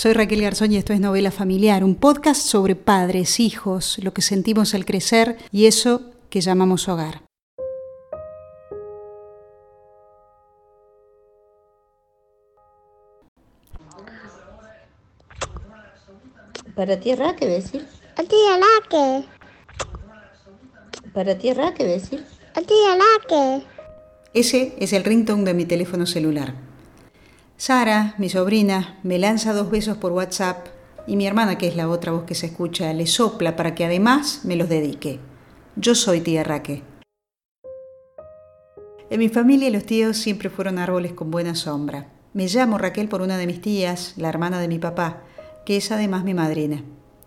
Soy Raquel Garzón y esto es Novela Familiar, un podcast sobre padres, hijos, lo que sentimos al crecer y eso que llamamos hogar. Para ti, Raque, decir. A ti, Raque. Para ti, Raque, decir. A ti. Ese es el ringtone de mi teléfono celular. Sara, mi sobrina, me lanza dos besos por WhatsApp y mi hermana, que es la otra voz que se escucha, le sopla para que además me los dedique. Yo soy tía Raque. En mi familia los tíos siempre fueron árboles con buena sombra. Me llamo Raquel por una de mis tías, la hermana de mi papá, que es además mi madrina.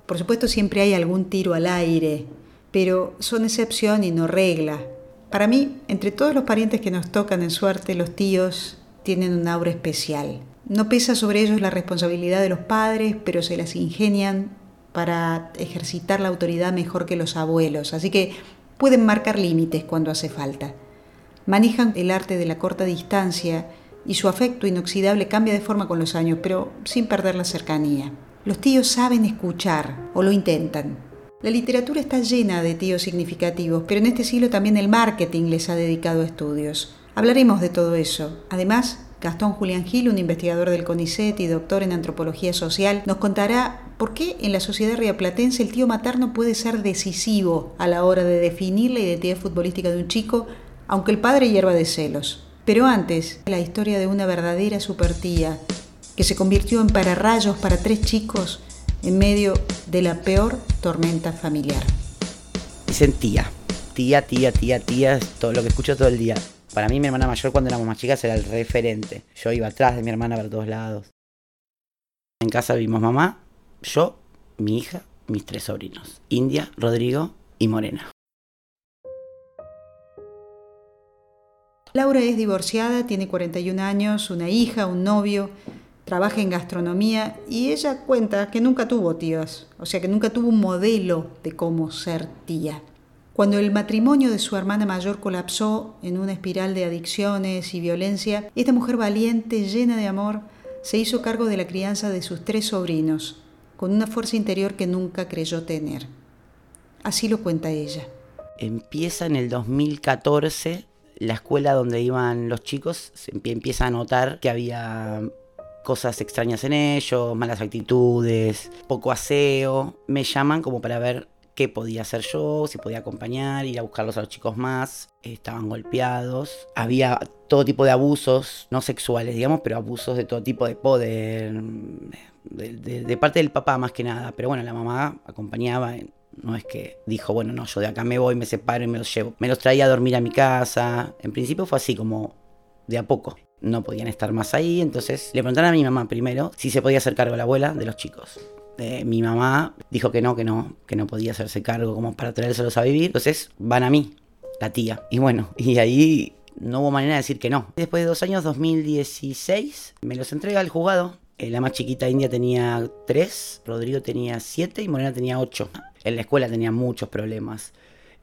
Por supuesto siempre hay algún tiro al aire, pero son excepción y no regla. Para mí, entre todos los parientes que nos tocan en suerte, los tíos tienen un aura especial. No pesa sobre ellos la responsabilidad de los padres, pero se las ingenian para ejercitar la autoridad mejor que los abuelos, así que pueden marcar límites cuando hace falta. Manejan el arte de la corta distancia y su afecto inoxidable cambia de forma con los años, pero sin perder la cercanía. Los tíos saben escuchar, o lo intentan. La literatura está llena de tíos significativos, pero en este siglo también el marketing les ha dedicado estudios. Hablaremos de todo eso. Además, Gastón Julián Gil, un investigador del CONICET y doctor en antropología social, nos contará por qué en la sociedad riaplatense el tío materno puede ser decisivo a la hora de definir la identidad futbolística de un chico, aunque el padre hierva de celos. Pero antes, la historia de una verdadera supertía que se convirtió en pararrayos para tres chicos en medio de la peor tormenta familiar. Dicen tía, tía, tía, tía, tía, todo lo que escucho todo el día. Para mí mi hermana mayor cuando éramos más chicas era el referente. Yo iba atrás de mi hermana para todos lados. En casa vivimos mamá, yo, mi hija, mis tres sobrinos. India, Rodrigo y Morena. Laura es divorciada, tiene 41 años, una hija, un novio trabaja en gastronomía y ella cuenta que nunca tuvo tías, o sea que nunca tuvo un modelo de cómo ser tía. Cuando el matrimonio de su hermana mayor colapsó en una espiral de adicciones y violencia, esta mujer valiente, llena de amor, se hizo cargo de la crianza de sus tres sobrinos, con una fuerza interior que nunca creyó tener. Así lo cuenta ella. Empieza en el 2014 la escuela donde iban los chicos, empieza a notar que había cosas extrañas en ellos, malas actitudes, poco aseo. Me llaman como para ver qué podía hacer yo, si podía acompañar, ir a buscarlos a los chicos más. Estaban golpeados. Había todo tipo de abusos, no sexuales, digamos, pero abusos de todo tipo de poder, de, parte del papá más que nada. Pero bueno, la mamá acompañaba. No es que dijo, bueno, no, yo de acá me voy, me separo y me los llevo. Me los traía a dormir a mi casa. En principio fue así como de a poco no podían estar más ahí, entonces le preguntaron a mi mamá primero si se podía hacer cargo la abuela de los chicos. Mi mamá dijo que no, que no, que no podía hacerse cargo como para traérselos a vivir, entonces van a mí, la tía. Y bueno, y ahí no hubo manera de decir que no. Después de dos años, 2016, me los entrega al juzgado. Eh, la más chiquita India tenía tres, Rodrigo tenía siete y Morena tenía ocho. En la escuela tenía muchos problemas.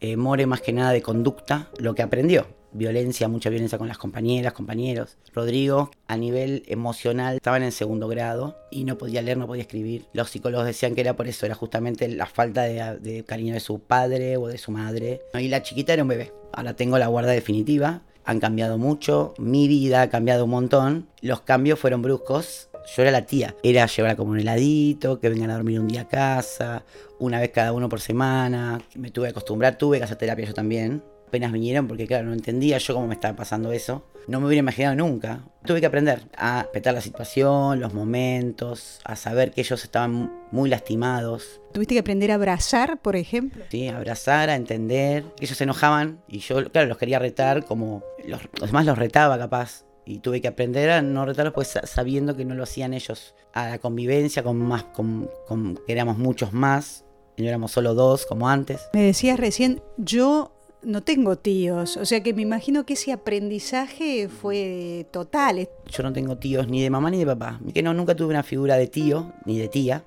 Eh, More más que nada de conducta, lo que aprendió violencia, mucha violencia con las compañeras, compañeros. Rodrigo, a nivel emocional, estaba en segundo grado y no podía leer, no podía escribir. Los psicólogos decían que era por eso, era justamente la falta de, cariño de su padre o de su madre. Y la chiquita era un bebé. Ahora tengo la guarda definitiva. Han cambiado mucho, mi vida ha cambiado un montón. Los cambios fueron bruscos. Yo era la tía. Era llevar como un heladito, que vengan a dormir un día a casa, una vez cada uno por semana. Me tuve que acostumbrar, tuve que hacer terapia yo también apenas vinieron porque claro, no entendía yo cómo me estaba pasando eso. No me hubiera imaginado nunca. Tuve que aprender a respetar la situación, los momentos, a saber que ellos estaban muy lastimados. ¿Tuviste que aprender a abrazar, por ejemplo? Sí, abrazar, a entender. Ellos se enojaban y yo, claro, los quería retar como los, demás los retaba capaz. Y tuve que aprender a no retarlos pues sabiendo que no lo hacían ellos. A la convivencia con más, con, con que éramos muchos más. Y no éramos solo dos como antes. Me decías recién, yo no tengo tíos, o sea que me imagino que ese aprendizaje fue total. Yo no tengo tíos ni de mamá ni de papá. Que no, nunca tuve una figura de tío ni de tía.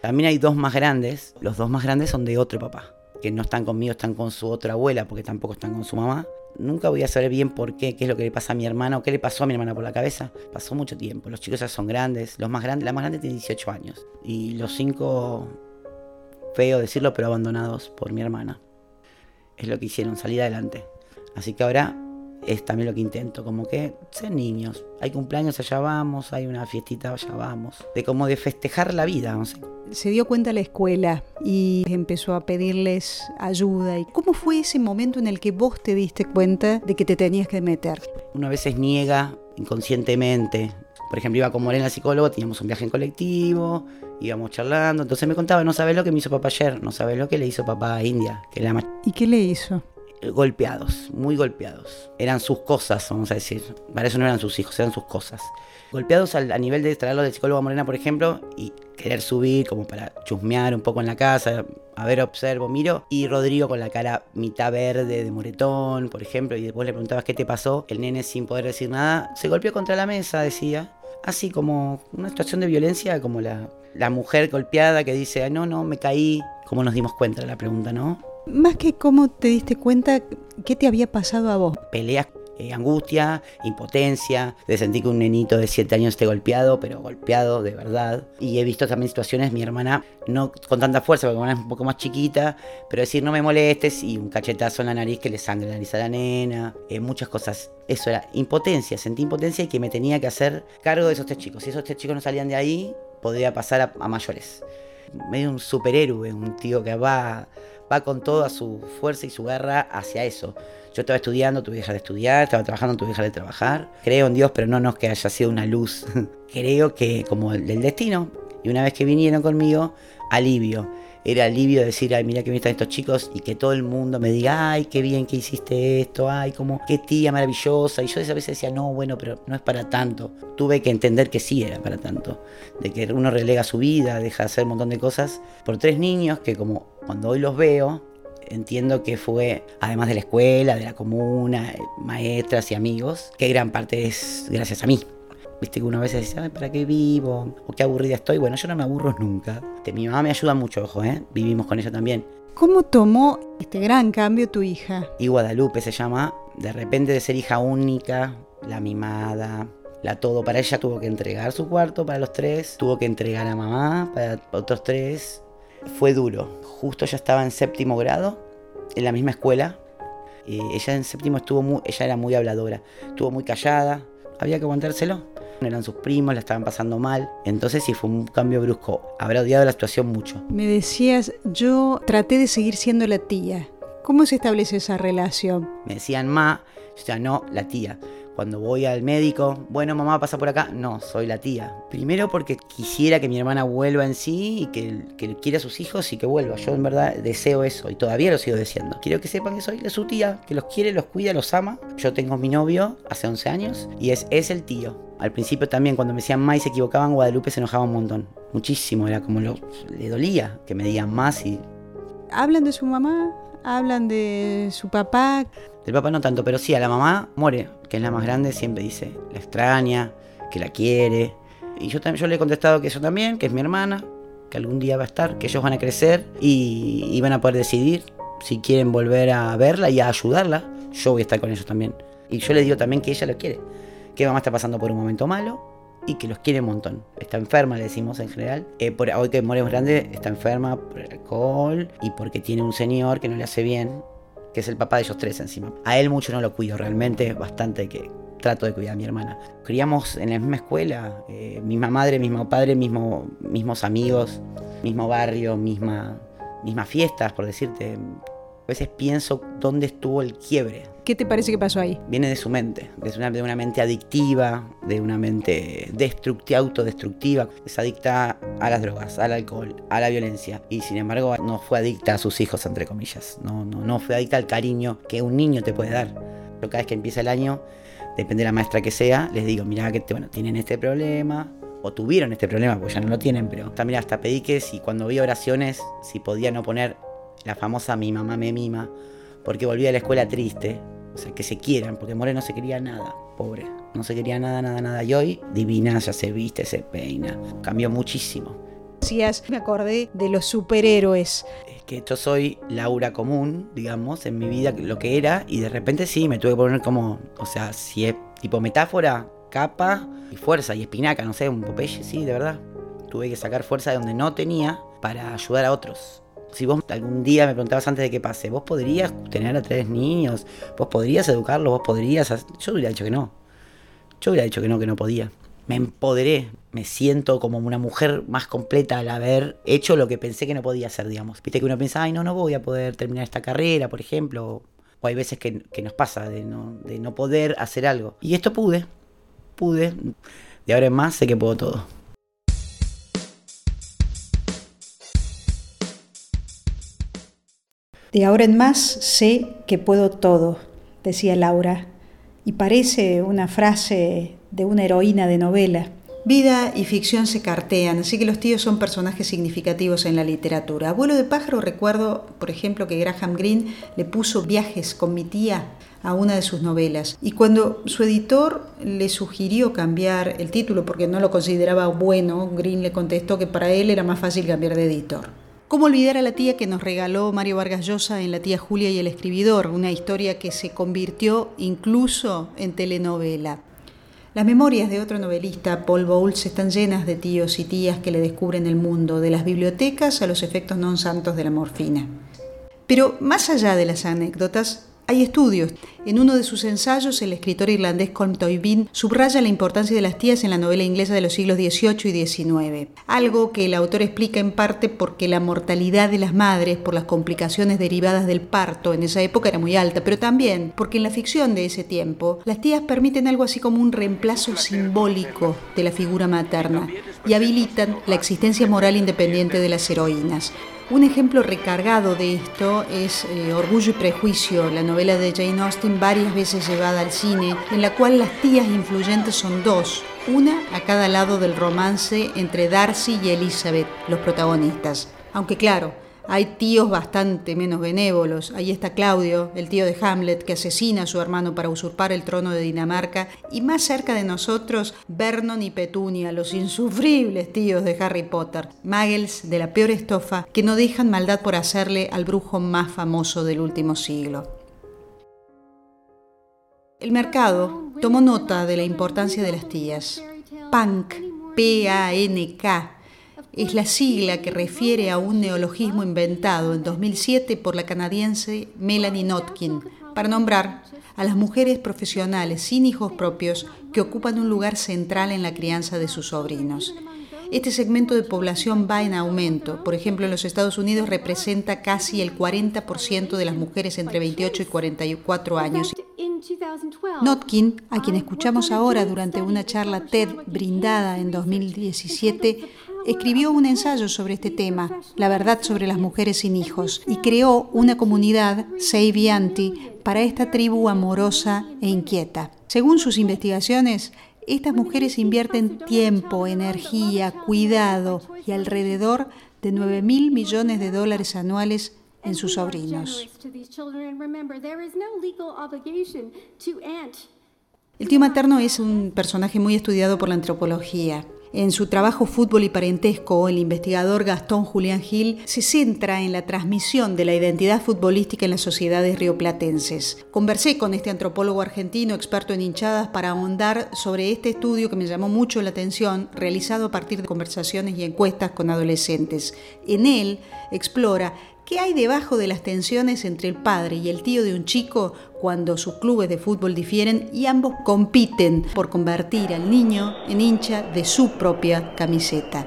También hay dos más grandes. Los dos más grandes son de otro papá. Que no están conmigo, están con su otra abuela porque tampoco están con su mamá. Nunca voy a saber bien por qué, qué es lo que le pasa a mi hermana o qué le pasó a mi hermana por la cabeza. Pasó mucho tiempo. Los chicos ya son grandes. Los más grandes, la más grande tiene 18 años. Y los cinco, feo decirlo, pero abandonados por mi hermana. Es lo que hicieron, salir adelante. Así que ahora es también lo que intento, como que ser niños. Hay cumpleaños, allá vamos, hay una fiestita, allá vamos. De como de festejar la vida, no sé. Se dio cuenta la escuela y empezó a pedirles ayuda. ¿Y cómo fue ese momento en el que vos te diste cuenta de que te tenías que meter? Uno a veces niega inconscientemente. Por ejemplo, iba con Morena al psicólogo, teníamos un viaje en colectivo, íbamos charlando, entonces me contaba, no sabes lo que me hizo papá ayer, no sabes lo que le hizo papá a India, que la ¿Y qué le hizo? golpeados, muy golpeados. Eran sus cosas, vamos a decir. Para eso no eran sus hijos, eran sus cosas. Golpeados al- a nivel de traerlos del psicólogo a Morena, por ejemplo, y querer subir como para chusmear un poco en la casa, a ver, observo, miro. Y Rodrigo con la cara mitad verde de moretón, por ejemplo, y después le preguntabas qué te pasó. El nene sin poder decir nada, se golpeó contra la mesa, decía. Así como una situación de violencia, como la, la mujer golpeada que dice, "Ay, no, no, me caí. ¿Cómo nos dimos cuenta de la pregunta, no? Más que cómo te diste cuenta, ¿qué te había pasado a vos? peleas, eh, angustia, impotencia, de sentir que un nenito de 7 años esté golpeado, pero golpeado de verdad. Y he visto también situaciones, mi hermana, no con tanta fuerza, porque mi hermana es un poco más chiquita, pero decir no me molestes y un cachetazo en la nariz que le sangre la nariz a la nena, eh, muchas cosas. Eso era impotencia, sentí impotencia y que me tenía que hacer cargo de esos tres chicos. Si esos tres chicos no salían de ahí, podría pasar a, a mayores. Medio un superhéroe, un tío que va, va con toda su fuerza y su garra hacia eso. Yo estaba estudiando, tuve que dejar de estudiar, estaba trabajando, tuve que dejar de trabajar. Creo en Dios, pero no, no es que haya sido una luz. Creo que como el del destino. Y una vez que vinieron conmigo, alivio. Era alivio de decir, ay, mira que bien están estos chicos y que todo el mundo me diga, ay, qué bien que hiciste esto, ay, como, qué tía maravillosa. Y yo a veces decía, no, bueno, pero no es para tanto. Tuve que entender que sí era para tanto. De que uno relega su vida, deja de hacer un montón de cosas por tres niños que como cuando hoy los veo, entiendo que fue, además de la escuela, de la comuna, eh, maestras y amigos, que gran parte es gracias a mí. Viste que uno a veces dice, ay, ¿para qué vivo? O qué aburrida estoy. Bueno, yo no me aburro nunca. Este, Mi mamá me ayuda mucho, ojo, ¿eh? Vivimos con ella también. ¿Cómo tomó este gran cambio tu hija? Y Guadalupe se llama, de repente de ser hija única, la mimada, la todo. Para ella tuvo que entregar su cuarto para los tres, tuvo que entregar a mamá para otros tres. Fue duro. Justo ya estaba en séptimo grado, en la misma escuela. Y ella en séptimo estuvo muy, ella era muy habladora, estuvo muy callada, había que aguantárselo. Eran sus primos, la estaban pasando mal. Entonces sí fue un cambio brusco. Habrá odiado la situación mucho. Me decías, yo traté de seguir siendo la tía. ¿Cómo se establece esa relación? Me decían ma, yo decía no, la tía. Cuando voy al médico, bueno, mamá pasa por acá, no, soy la tía. Primero porque quisiera que mi hermana vuelva en sí y que, que quiera a sus hijos y que vuelva. Yo en verdad deseo eso y todavía lo sigo deseando. Quiero que sepan que soy su tía, que los quiere, los cuida, los ama. Yo tengo mi novio hace 11 años y es, el tío. Al principio también cuando me decían ma y se equivocaban, Guadalupe se enojaba un montón. Muchísimo, era como lo, le dolía que me digan más y ¿Hablan de su mamá? ¿Hablan de su papá? Del papá no tanto, pero sí, a la mamá, More, que es la más grande, siempre dice, la extraña, que la quiere. Y yo, también, yo le he contestado que eso también, que es mi hermana, que algún día va a estar, que ellos van a crecer y, y van a poder decidir si quieren volver a verla y a ayudarla. Yo voy a estar con ellos también. Y yo le digo también que ella lo quiere, que mamá está pasando por un momento malo y que los quiere un montón. Está enferma, le decimos en general. Eh, por, hoy que More es grande, está enferma por el alcohol y porque tiene un señor que no le hace bien, que es el papá de ellos tres encima. A él mucho no lo cuido, realmente bastante que trato de cuidar a mi hermana. Criamos en la misma escuela, eh, misma madre, mismo padre, mismo, mismos amigos, mismo barrio, misma, mismas fiestas, por decirte. A veces pienso dónde estuvo el quiebre. ¿Qué te parece que pasó ahí? Viene de su mente, de una, de una mente adictiva, de una mente destructiva, autodestructiva. Es adicta a las drogas, al alcohol, a la violencia. Y sin embargo no fue adicta a sus hijos, entre comillas. No, no, no fue adicta al cariño que un niño te puede dar. Pero cada vez que empieza el año, depende de la maestra que sea, les digo, mira que bueno, tienen este problema, o tuvieron este problema, porque ya no lo tienen, pero también hasta pedí que si cuando vi oraciones, si podía no poner la famosa mi mamá me mima, porque volví a la escuela triste, o sea, que se quieran, porque More no se quería nada, pobre, no se quería nada, nada, nada, y hoy divina, ya se viste, se peina, cambió muchísimo. Decías, me acordé de los superhéroes. Eh, que yo soy Laura común, digamos, en mi vida, lo que era, y de repente sí, me tuve que poner como, o sea, si es tipo metáfora, capa y fuerza y espinaca, no sé, un Popeye, sí, de verdad. Tuve que sacar fuerza de donde no tenía para ayudar a otros. Si vos algún día me preguntabas antes de que pase, vos podrías tener a tres niños, vos podrías educarlos, vos podrías... Yo hubiera dicho que no. Yo hubiera dicho que no, que no podía. Me empoderé, me siento como una mujer más completa al haber hecho lo que pensé que no podía hacer, digamos. Viste que uno piensa, ay, no, no voy a poder terminar esta carrera, por ejemplo. O hay veces que, que nos pasa de no, de no poder hacer algo. Y esto pude, pude. De ahora en más sé que puedo todo. De ahora en más sé que puedo todo, decía Laura, y parece una frase de una heroína de novela. Vida y ficción se cartean, así que los tíos son personajes significativos en la literatura. Abuelo de pájaro recuerdo, por ejemplo, que Graham Greene le puso viajes con mi tía a una de sus novelas. Y cuando su editor le sugirió cambiar el título porque no lo consideraba bueno, Greene le contestó que para él era más fácil cambiar de editor. ¿Cómo olvidar a la tía que nos regaló Mario Vargas Llosa en La tía Julia y el escribidor? Una historia que se convirtió incluso en telenovela. Las memorias de otro novelista, Paul Bowles, están llenas de tíos y tías que le descubren el mundo, de las bibliotecas a los efectos non santos de la morfina. Pero más allá de las anécdotas, hay estudios. En uno de sus ensayos, el escritor irlandés Colm Toibin subraya la importancia de las tías en la novela inglesa de los siglos XVIII y XIX. Algo que el autor explica en parte porque la mortalidad de las madres por las complicaciones derivadas del parto en esa época era muy alta, pero también porque en la ficción de ese tiempo las tías permiten algo así como un reemplazo simbólico de la figura materna y habilitan la existencia moral independiente de las heroínas. Un ejemplo recargado de esto es eh, Orgullo y Prejuicio, la novela de Jane Austen varias veces llevada al cine, en la cual las tías influyentes son dos, una a cada lado del romance entre Darcy y Elizabeth, los protagonistas. Aunque claro, hay tíos bastante menos benévolos. Ahí está Claudio, el tío de Hamlet, que asesina a su hermano para usurpar el trono de Dinamarca. Y más cerca de nosotros, Vernon y Petunia, los insufribles tíos de Harry Potter. Muggles de la peor estofa que no dejan maldad por hacerle al brujo más famoso del último siglo. El mercado tomó nota de la importancia de las tías. Punk, P-A-N-K, es la sigla que refiere a un neologismo inventado en 2007 por la canadiense Melanie Notkin para nombrar a las mujeres profesionales sin hijos propios que ocupan un lugar central en la crianza de sus sobrinos. Este segmento de población va en aumento. Por ejemplo, en los Estados Unidos representa casi el 40% de las mujeres entre 28 y 44 años. Notkin, a quien escuchamos ahora durante una charla TED brindada en 2017, escribió un ensayo sobre este tema, La verdad sobre las mujeres sin hijos, y creó una comunidad, Seivianti, para esta tribu amorosa e inquieta. Según sus investigaciones, estas mujeres invierten tiempo, energía, cuidado y alrededor de 9 mil millones de dólares anuales en sus sobrinos. El tío materno es un personaje muy estudiado por la antropología. En su trabajo Fútbol y Parentesco, el investigador Gastón Julián Gil se centra en la transmisión de la identidad futbolística en las sociedades rioplatenses. Conversé con este antropólogo argentino experto en hinchadas para ahondar sobre este estudio que me llamó mucho la atención, realizado a partir de conversaciones y encuestas con adolescentes. En él explora ¿Qué hay debajo de las tensiones entre el padre y el tío de un chico cuando sus clubes de fútbol difieren y ambos compiten por convertir al niño en hincha de su propia camiseta?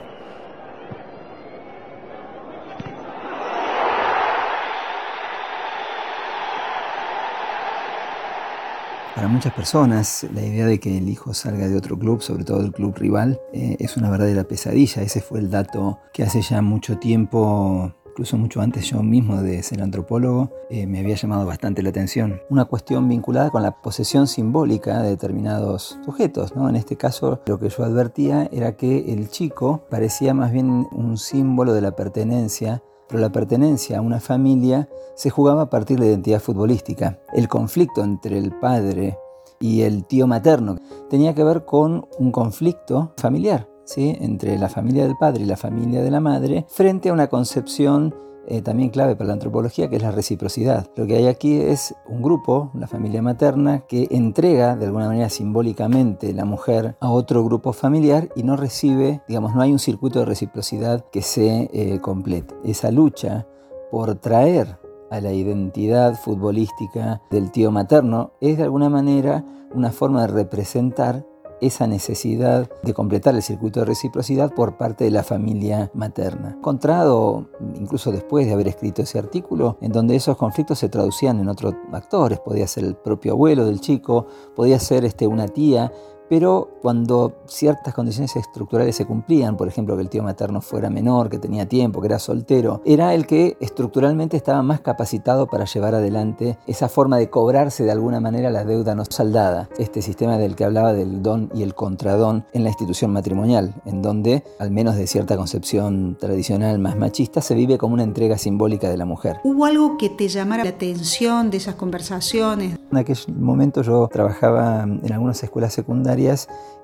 Para muchas personas, la idea de que el hijo salga de otro club, sobre todo del club rival, eh, es una verdadera pesadilla. Ese fue el dato que hace ya mucho tiempo incluso mucho antes yo mismo de ser antropólogo, eh, me había llamado bastante la atención. Una cuestión vinculada con la posesión simbólica de determinados sujetos. ¿no? En este caso, lo que yo advertía era que el chico parecía más bien un símbolo de la pertenencia pero la pertenencia a una familia se jugaba a partir de la identidad futbolística. El conflicto entre el padre y el tío materno tenía que ver con un conflicto familiar entre la familia del padre y la familia de la madre, frente a una concepción eh, también clave para la antropología, que es la reciprocidad. Lo que hay aquí es un grupo, la familia materna, que entrega de alguna manera simbólicamente la mujer a otro grupo familiar y no recibe, digamos, no hay un circuito de reciprocidad que se eh, complete. Esa lucha por traer a la identidad futbolística del tío materno es de alguna manera una forma de representar esa necesidad de completar el circuito de reciprocidad por parte de la familia materna. Encontrado, incluso después de haber escrito ese artículo, en donde esos conflictos se traducían en otros actores, podía ser el propio abuelo del chico, podía ser este, una tía, pero cuando ciertas condiciones estructurales se cumplían, por ejemplo que el tío materno fuera menor, que tenía tiempo, que era soltero, era el que estructuralmente estaba más capacitado para llevar adelante esa forma de cobrarse de alguna manera la deuda no saldada, este sistema del que hablaba del don y el contradón en la institución matrimonial, en donde, al menos de cierta concepción tradicional más machista, se vive como una entrega simbólica de la mujer. ¿Hubo algo que te llamara la atención de esas conversaciones? En aquel momento yo trabajaba en algunas escuelas secundarias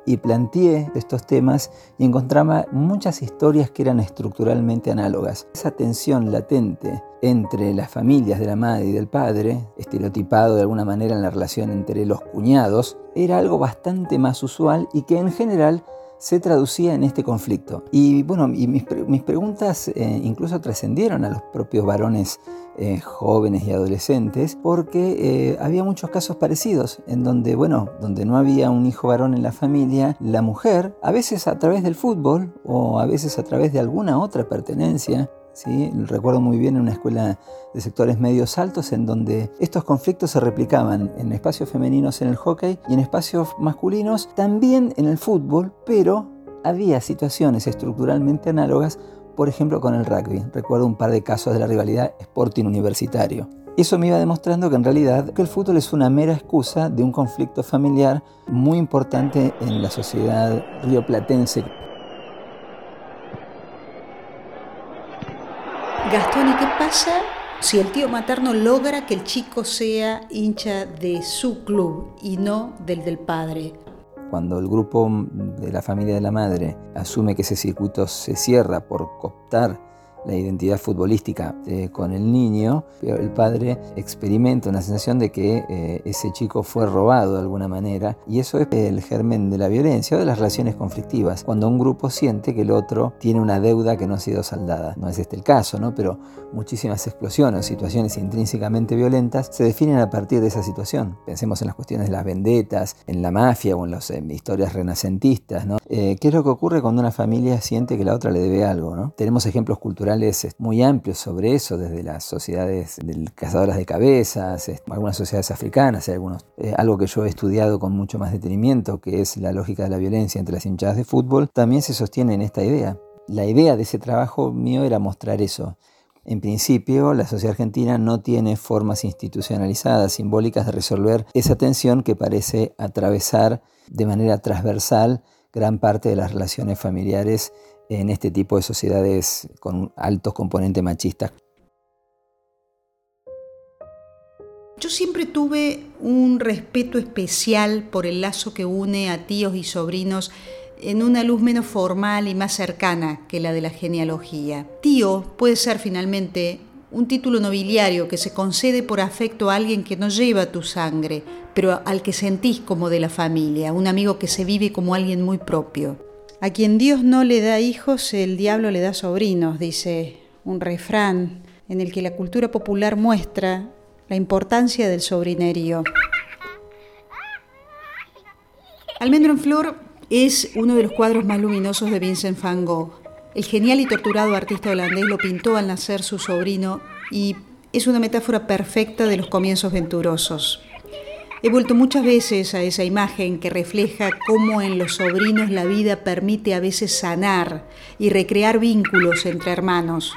y planteé estos temas y encontraba muchas historias que eran estructuralmente análogas. Esa tensión latente entre las familias de la madre y del padre, estereotipado de alguna manera en la relación entre los cuñados, era algo bastante más usual y que en general se traducía en este conflicto. Y bueno, mis, preguntas eh, incluso trascendieron a los propios varones eh, jóvenes y adolescentes, porque eh, había muchos casos parecidos, en donde, bueno, donde no había un hijo varón en la familia, la mujer, a veces a través del fútbol o a veces a través de alguna otra pertenencia, ¿sí? Recuerdo muy bien en una escuela de sectores medios altos en donde estos conflictos se replicaban en espacios femeninos en el hockey y en espacios masculinos también en el fútbol, pero había situaciones estructuralmente análogas, por ejemplo con el rugby. Recuerdo un par de casos de la rivalidad Sporting Universitario. Eso me iba demostrando que en realidad que el fútbol es una mera excusa de un conflicto familiar muy importante en la sociedad rioplatense. Gastón, ¿y qué pasa si el tío materno logra que el chico sea hincha de su club y no del del padre? Cuando el grupo de la familia de la madre asume que ese circuito se cierra por cooptar la identidad futbolística eh, con el niño, el padre experimenta una sensación de que eh, ese chico fue robado de alguna manera y eso es el germen de la violencia o de las relaciones conflictivas, cuando un grupo siente que el otro tiene una deuda que no ha sido saldada. No es este el caso, ¿no? pero muchísimas explosiones, situaciones intrínsecamente violentas se definen a partir de esa situación. Pensemos en las cuestiones de las vendetas, en la mafia o en las historias renacentistas. ¿no? Eh, ¿Qué es lo que ocurre cuando una familia siente que la otra le debe algo? Tenemos ejemplos culturales muy amplios sobre eso, desde las sociedades de cazadoras de cabezas, algunas sociedades africanas, algunos, eh, algo que yo he estudiado con mucho más detenimiento, que es la lógica de la violencia entre las hinchadas de fútbol, también se sostiene en esta idea. La idea de ese trabajo mío era mostrar eso. En principio, la sociedad argentina no tiene formas institucionalizadas, simbólicas de resolver esa tensión que parece atravesar de manera transversal gran parte de las relaciones familiares en este tipo de sociedades con altos componentes machistas. Yo siempre tuve un respeto especial por el lazo que une a tíos y sobrinos en una luz menos formal y más cercana que la de la genealogía. Tío puede ser finalmente un título nobiliario que se concede por afecto a alguien que no lleva tu sangre, pero al que sentís como de la familia, un amigo que se vive como alguien muy propio. A quien Dios no le da hijos, el diablo le da sobrinos, dice un refrán en el que la cultura popular muestra la importancia del sobrinerío. Almendro en Flor es uno de los cuadros más luminosos de Vincent van Gogh. El genial y torturado artista holandés lo pintó al nacer su sobrino y es una metáfora perfecta de los comienzos venturosos. He vuelto muchas veces a esa imagen que refleja cómo en los sobrinos la vida permite a veces sanar y recrear vínculos entre hermanos.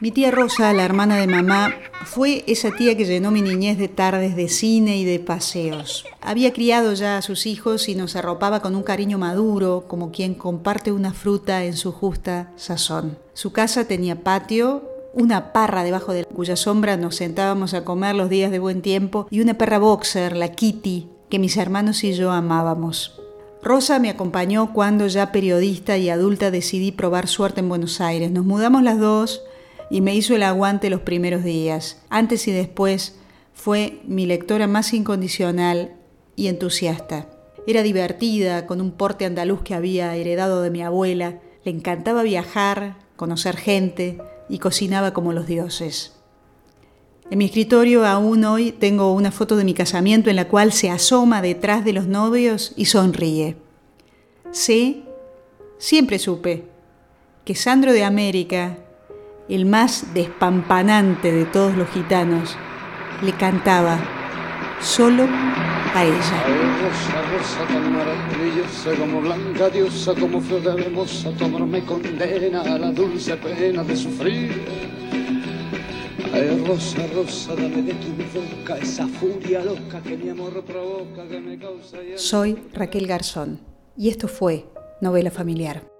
Mi tía Rosa, la hermana de mamá, fue esa tía que llenó mi niñez de tardes de cine y de paseos. Había criado ya a sus hijos y nos arropaba con un cariño maduro, como quien comparte una fruta en su justa sazón. Su casa tenía patio, una parra debajo de cuya sombra nos sentábamos a comer los días de buen tiempo y una perra boxer, la Kitty, que mis hermanos y yo amábamos. Rosa me acompañó cuando ya periodista y adulta decidí probar suerte en Buenos Aires. Nos mudamos las dos y me hizo el aguante los primeros días. Antes y después fue mi lectora más incondicional y entusiasta. Era divertida, con un porte andaluz que había heredado de mi abuela. Le encantaba viajar, conocer gente y cocinaba como los dioses. En mi escritorio aún hoy tengo una foto de mi casamiento en la cual se asoma detrás de los novios y sonríe. Sé, siempre supe, que Sandro de América, el más despampanante de todos los gitanos, le cantaba solo a ella. rosa, rosa tan maravillosa como blanca diosa, como flor de hermosa, tu amor me condena a la dulce pena de sufrir. Ay, rosa, rosa, dame de tu boca esa furia loca que mi amor provoca, que me causa... Soy Raquel Garzón y esto fue Novela Familiar.